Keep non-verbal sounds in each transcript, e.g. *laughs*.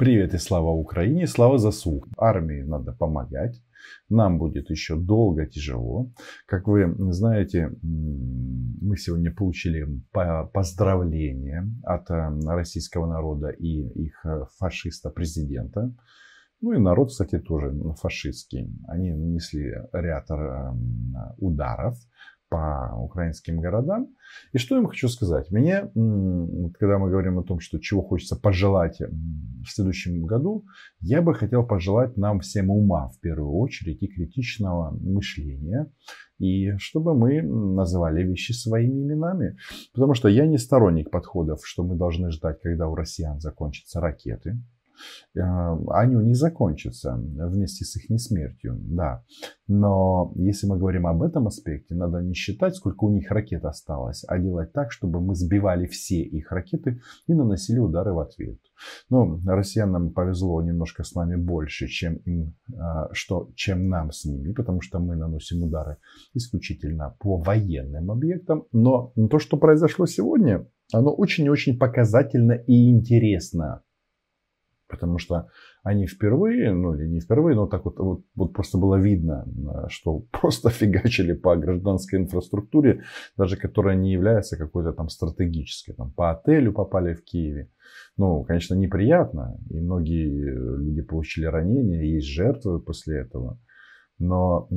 Привет и слава Украине, слава ЗСУ. Армии надо помогать. Нам будет еще долго тяжело. Как вы знаете, мы сегодня получили поздравления от э, российского народа и их э, фашиста-президента. Ну и народ, кстати, тоже фашистский. Они нанесли ряд э, ударов по украинским городам. И что я им хочу сказать? Мне, когда мы говорим о том, что чего хочется пожелать в следующем году, я бы хотел пожелать нам всем ума в первую очередь и критичного мышления. И чтобы мы называли вещи своими именами. Потому что я не сторонник подходов, что мы должны ждать, когда у россиян закончатся ракеты. Э, они не закончатся вместе с их несмертью, да. Но если мы говорим об этом аспекте, надо не считать, сколько у них ракет осталось, а делать так, чтобы мы сбивали все их ракеты и наносили удары в ответ. Ну, россиянам повезло немножко с нами больше, чем, им, э, что, чем нам с ними, потому что мы наносим удары исключительно по военным объектам. Но то, что произошло сегодня, оно очень-очень показательно и интересно Потому что они впервые, ну или не впервые, но так вот, вот, вот просто было видно, э, что *laughs* просто фигачили по гражданской инфраструктуре, даже которая не является какой-то там стратегической. Там, по отелю попали в Киеве. Ну, конечно, неприятно, и многие люди получили ранения, есть жертвы после этого. Но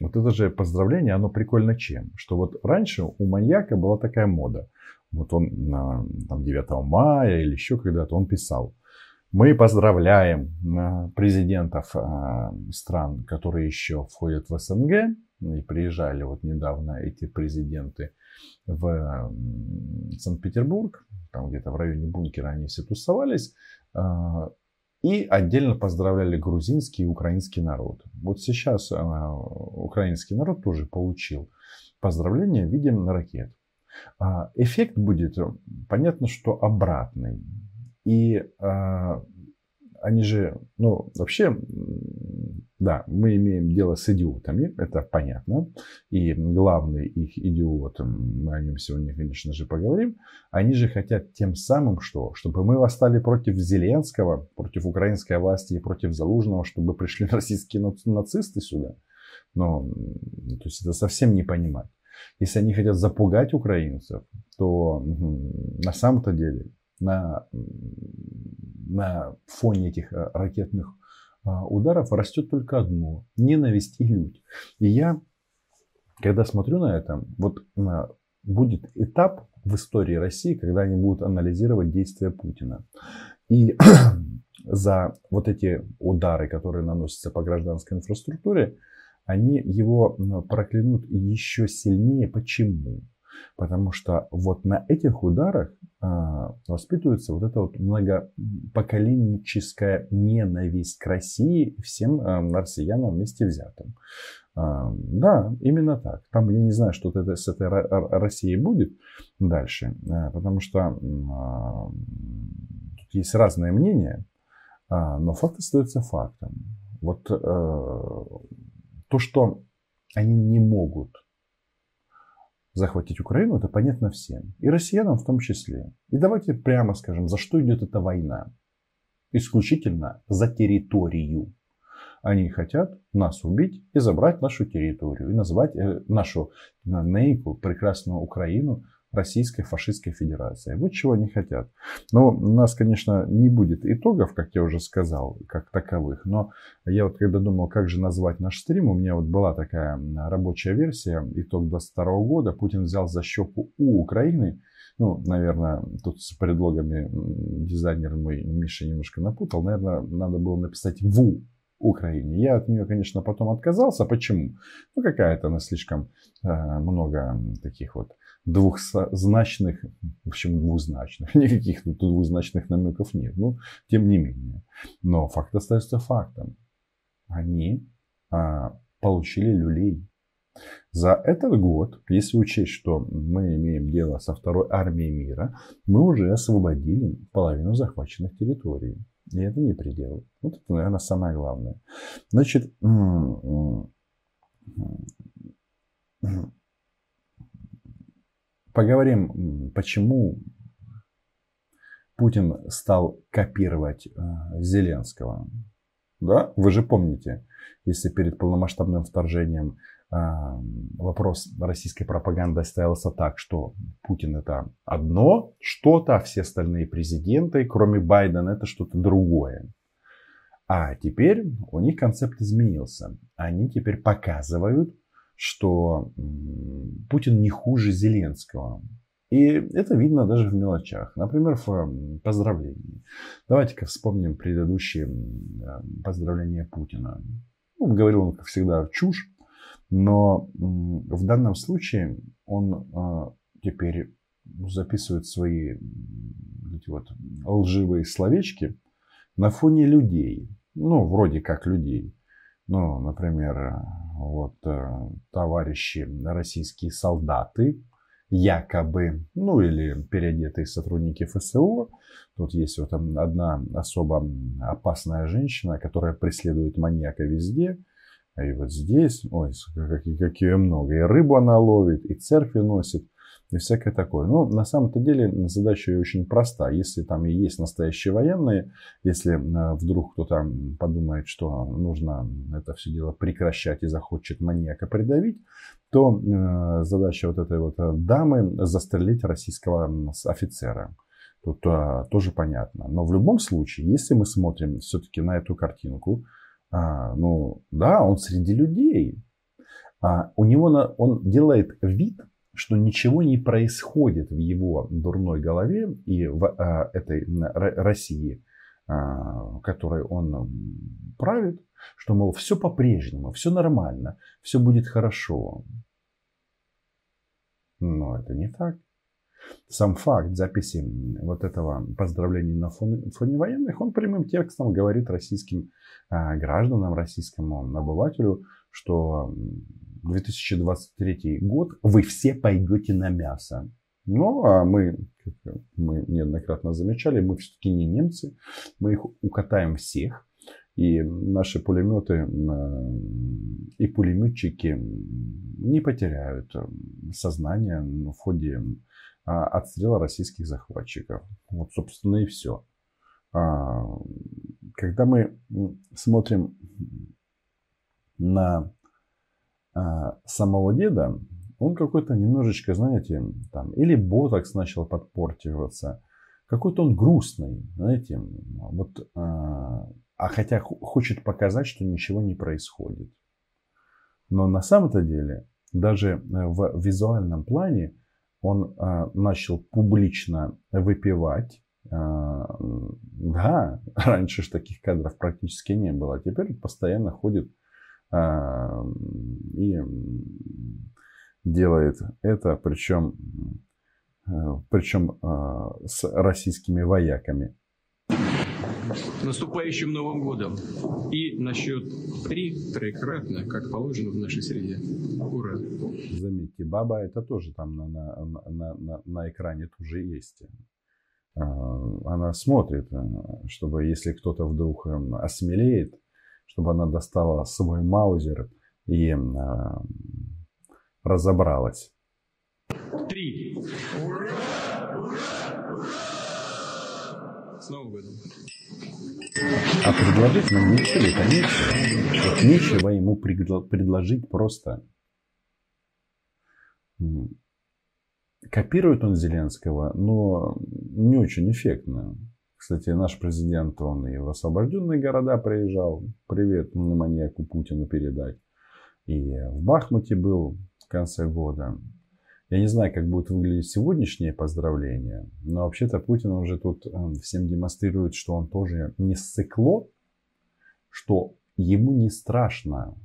вот это же поздравление, оно прикольно чем? Что вот раньше у маньяка была такая мода. Вот он на там, 9 мая или еще когда-то он писал – мы поздравляем э, президентов э, стран, которые еще входят в СНГ. И приезжали вот недавно эти президенты в Санкт-Петербург, там где-то в районе бункера они все тусовались. Э, и отдельно поздравляли грузинский и украинский народ. Вот сейчас украинский народ тоже получил поздравления в виде ракет. Эффект будет, понятно, что обратный. И э, они же, ну, вообще, да, мы имеем дело с идиотами, это понятно. И главный их идиот, мы о нем сегодня, конечно же, поговорим, они же хотят тем самым что? Чтобы мы восстали против Зеленского, против украинской власти и против Залужного, чтобы пришли *laughs* российские нацисты сюда. Но, то есть это совсем не понимать. Если они хотят запугать украинцев, то на самом-то деле на, на фоне этих э, ракетных а, ударов растет только одно – ненависть и лють. И я, когда смотрю на это, вот будет этап в истории России, когда они будут анализировать действия Путина. И *clears throat* за вот эти удары, которые наносятся по гражданской инфраструктуре, они его проклянут еще сильнее. Почему? Потому что вот на этих ударах а, воспитывается вот эта вот многопоколенческая ненависть к России всем а, россиянам вместе взятым. А, да, именно так. Там я не знаю, что это с этой Россией будет дальше, потому что тут есть разные мнения, но факт остается фактом. Вот э, то, что они не могут захватить Украину, это понятно всем. И россиянам в том числе. И давайте прямо скажем, за что идет эта война. Исключительно за территорию. Они хотят нас убить и забрать нашу территорию. И назвать э, нашу нейку, прекрасную Украину, Российской фашистской Федерации. Вот чего они хотят. Но у нас, конечно, не будет итогов, как я уже сказал, как таковых. Но я вот когда думал, как же назвать наш стрим, у меня вот была такая рабочая версия, итог 22 года. Путин взял за щеку у Украины. Ну, наверное, тут с предлогами дизайнер мой Миша немножко напутал. Наверное, надо было написать в Украине. Я от нее, конечно, потом отказался. Почему? Ну, какая-то она слишком э, много таких вот двухзначных, в общем, двузначных, *laughs* никаких тут двузначных намеков нет, но тем не менее. Но факт остается фактом. Они а, получили люлей. За этот год, если учесть, что мы имеем дело со второй армией мира, мы уже освободили половину захваченных территорий. И это не предел. Вот это, наверное, самое главное. Значит, Поговорим, почему Путин стал копировать э, Зеленского. Да, вы же помните, если перед полномасштабным вторжением э, вопрос российской пропаганды ставился так, что Путин это одно что-то, а все остальные президенты, кроме Байдена, это что-то другое. А теперь у них концепт изменился. Они теперь показывают, что Путин не хуже Зеленского. И это видно даже в мелочах. Например, в поздравлении. Давайте-ка вспомним предыдущие поздравления Путина. Ну, говорил он, как всегда, чушь. Но в данном случае он а, теперь записывает свои эти вот лживые словечки на фоне людей. Ну, вроде как людей. Ну, например, вот э, товарищи российские солдаты, якобы, ну или переодетые сотрудники ФСО. Тут есть вот одна особо опасная женщина, которая преследует маньяка везде. И вот здесь, ой, какие много. И рыбу она ловит, и церкви носит и всякое такое. Но на самом-то деле задача очень проста. Если там и есть настоящие военные, если вдруг кто-то подумает, что нужно это все дело прекращать и захочет маньяка придавить, то э, задача вот этой вот э, дамы застрелить российского офицера. Тут тоже понятно. Но в любом случае, если мы смотрим все-таки на эту картинку, а, ну да, он среди людей. А у него на, он делает вид, что ничего не происходит в его дурной голове и в а, этой России, а, которой он правит, что, мол, все по-прежнему, все нормально, все будет хорошо. Но это не так. Сам факт записи вот этого поздравления на фоне, военных, он прямым текстом говорит российским а, гражданам, российскому обывателю, что 2023 год вы все пойдете на мясо. Ну, а мы, как мы неоднократно замечали, мы все-таки не немцы, мы их укатаем всех. И наши пулеметы и пулеметчики не потеряют сознание в ходе а, отстрела российских захватчиков. Вот, собственно, и все. А, когда мы смотрим на самого деда, он какой-то немножечко, знаете, там, или ботокс начал подпортиваться, какой-то он грустный, знаете, вот, а, а хотя хочет показать, что ничего не происходит. Но на самом-то деле, даже э, в визуальном плане, он а, начал публично выпивать. А, да, *laughs* раньше же таких кадров практически не было. Теперь постоянно ходит а, и делает это, причем, причем а, с российскими вояками. Наступающим Новым годом. И на счет три троекратно, как положено в нашей среде. Ура! Заметьте, баба это тоже там на, на, на, на, на экране тоже есть. А, она смотрит, э, чтобы если кто-то вдруг эм, осмелеет, чтобы она достала свой маузер и э, разобралась. Три. С Новым годом. А предложить нам ничего это нечего. Вот нечего ему предложить просто. Копирует он Зеленского, но не очень эффектно. Кстати, наш президент, он и в освобожденные города приезжал. Привет маньяку Путину передать. И в Бахмуте был в конце года. Я не знаю, как будет выглядеть сегодняшнее поздравление, но вообще-то Путин уже тут эм, всем демонстрирует, что он тоже не ссыкло, что ему не страшно.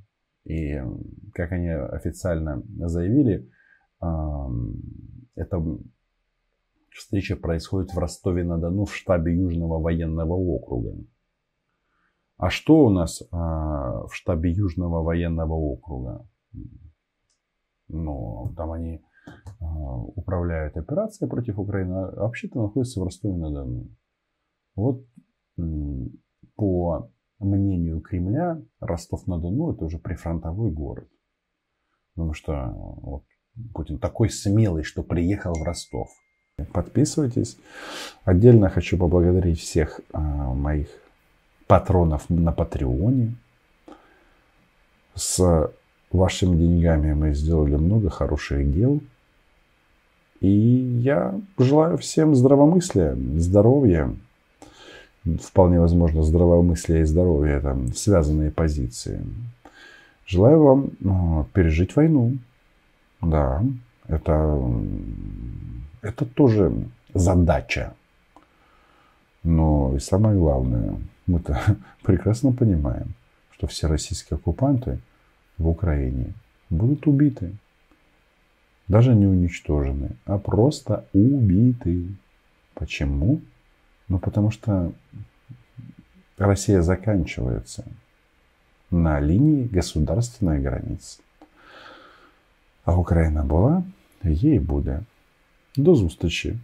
И, как они официально заявили, это Встреча происходит в Ростове-на-Дону в штабе Южного военного округа. А что у нас а, в штабе Южного военного округа? Ну, там они а, управляют операцией против Украины, а вообще-то находятся в Ростове-на-Дону. Вот по мнению Кремля, Ростов-на-Дону это уже прифронтовой город. Потому что вот, Путин такой смелый, что приехал в Ростов. Подписывайтесь. Отдельно хочу поблагодарить всех а, моих патронов на Патреоне. С вашими деньгами мы сделали много хороших дел. И я желаю всем здравомыслия, здоровья. Вполне возможно, здравомыслие и здоровье это связанные позиции. Желаю вам а, пережить войну. Да, это, это тоже задача. Но и самое главное, мы-то *laughs* прекрасно понимаем, что все российские оккупанты в Украине будут убиты. Даже не уничтожены, а просто убиты. Почему? Ну, потому что Россия заканчивается на линии государственной границы. А Україна була, їй буде. До зустрічі!